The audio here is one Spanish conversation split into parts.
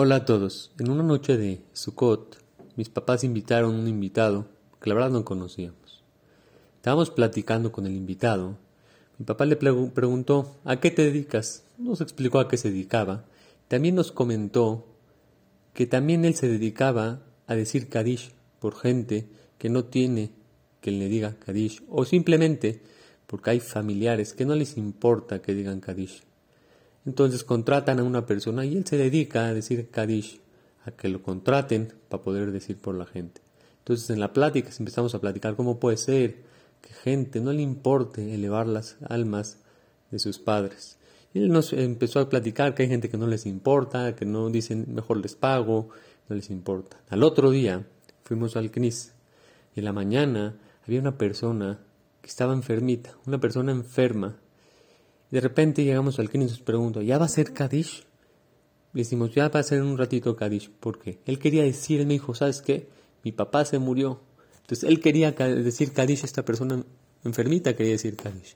Hola a todos. En una noche de Sukkot, mis papás invitaron a un invitado que la verdad no conocíamos. Estábamos platicando con el invitado. Mi papá le preguntó, ¿a qué te dedicas? Nos explicó a qué se dedicaba. También nos comentó que también él se dedicaba a decir Kadish por gente que no tiene que le diga Kadish o simplemente porque hay familiares que no les importa que digan Kadish. Entonces contratan a una persona y él se dedica a decir Kadish, a que lo contraten para poder decir por la gente. Entonces en la plática empezamos a platicar cómo puede ser que gente no le importe elevar las almas de sus padres. Y él nos empezó a platicar que hay gente que no les importa, que no dicen mejor les pago, no les importa. Al otro día fuimos al CNIS y en la mañana había una persona que estaba enfermita, una persona enferma de repente llegamos al Ken y nos pregunta, ¿ya va a ser Kadish? Le decimos, ya va a ser un ratito Kadish. ¿Por qué? Él quería decir, él me dijo, ¿sabes qué? Mi papá se murió. Entonces él quería decir Kadish, esta persona enfermita quería decir Kadish.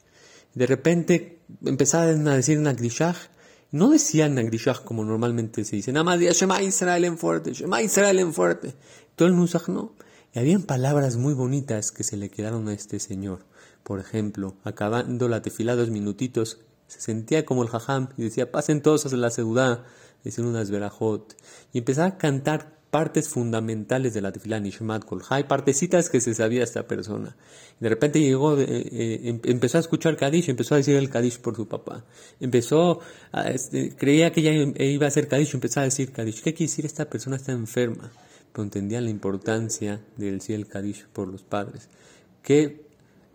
De repente empezaron a decir Nagdishah. No decían Nagdishah como normalmente se dice. Nada más decía Shema Israel en fuerte, Shema Israel en fuerte. Todo el Nusach no. Y habían palabras muy bonitas que se le quedaron a este señor. Por ejemplo, acabando la tefila dos minutitos, se sentía como el jajam y decía, pasen todos a la ciudad, decían unas verajot. Y empezaba a cantar partes fundamentales de la tefila Nishmat Kolhai, partecitas que se sabía esta persona. De repente llegó, eh, eh, em, empezó a escuchar Kadish, empezó a decir el Kadish por su papá. Empezó, a, este, creía que ya iba a hacer Kadish, empezó a decir Kadish. ¿Qué quiere decir? Esta persona está enferma entendían la importancia del Ciel Kadish por los padres. Qué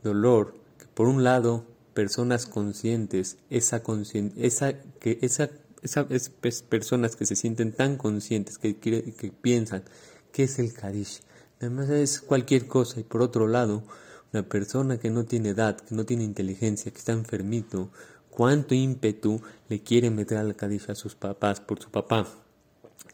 dolor que por un lado personas conscientes, esa, esa, que esa, esas personas que se sienten tan conscientes, que, que piensan que es el Kadish, además es cualquier cosa. Y por otro lado una persona que no tiene edad, que no tiene inteligencia, que está enfermito, cuánto ímpetu le quiere meter al Kadish a sus papás por su papá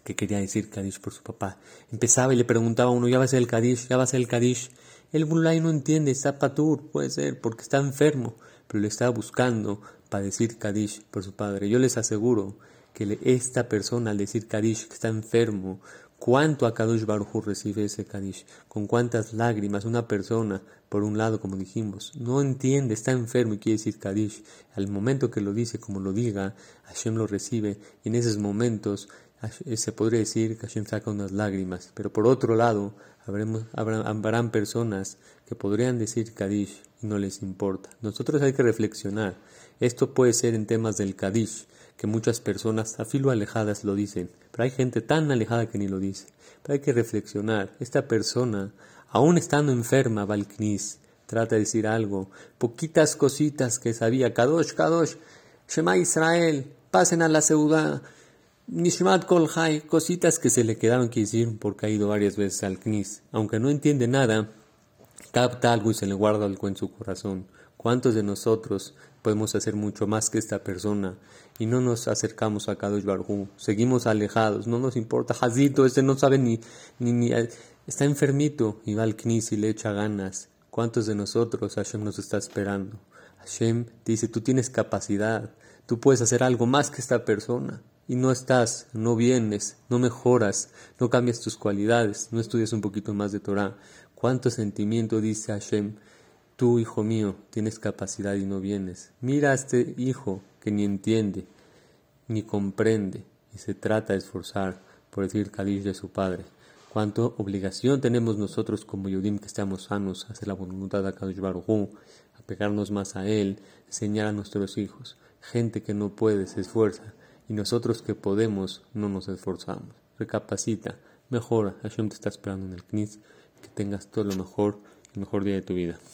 que quería decir Kadish por su papá. Empezaba y le preguntaba a uno, ¿ya va a ser el Kadish? ¿Ya va a ser el Kadish? El Bulay no entiende, está patur, puede ser, porque está enfermo, pero le está buscando para decir Kadish por su padre. Yo les aseguro que esta persona al decir Kadish que está enfermo, cuánto a Kadosh Baruj recibe ese Kadish, con cuántas lágrimas una persona, por un lado, como dijimos, no entiende, está enfermo y quiere decir Kadish. Al momento que lo dice, como lo diga, Hashem lo recibe y en esos momentos se podría decir que Hashem saca unas lágrimas, pero por otro lado, habremos, habrán personas que podrían decir Kadish y no les importa. Nosotros hay que reflexionar. Esto puede ser en temas del Kadish, que muchas personas a filo alejadas lo dicen, pero hay gente tan alejada que ni lo dice. Pero hay que reflexionar. Esta persona, aún estando enferma, Valknis, trata de decir algo, poquitas cositas que sabía, Kadosh, Kadosh, Shema Israel, pasen a la ciudad Nishmat Kolhai, cositas que se le quedaron que decir porque ha ido varias veces al Knis. Aunque no entiende nada, capta algo y se le guarda algo en su corazón. ¿Cuántos de nosotros podemos hacer mucho más que esta persona y no nos acercamos a Kadosh Barhu? Seguimos alejados, no nos importa. Hazito, este no sabe ni, ni, ni, está enfermito y va al Knis y le echa ganas. ¿Cuántos de nosotros Hashem nos está esperando? Hashem dice, tú tienes capacidad, tú puedes hacer algo más que esta persona y no estás, no vienes, no mejoras, no cambias tus cualidades, no estudias un poquito más de Torah. ¿Cuánto sentimiento dice Hashem? Tú, hijo mío, tienes capacidad y no vienes. Mira a este hijo que ni entiende, ni comprende, y se trata de esforzar por decir Kadish de su padre. Cuánto obligación tenemos nosotros como Yudim que estamos sanos a hacer la voluntad de Kadosh Baruj a pegarnos más a Él, enseñar a nuestros hijos. Gente que no puede se esfuerza y nosotros que podemos no nos esforzamos. Recapacita, mejora. Hashem te está esperando en el Knis. Que tengas todo lo mejor, el mejor día de tu vida.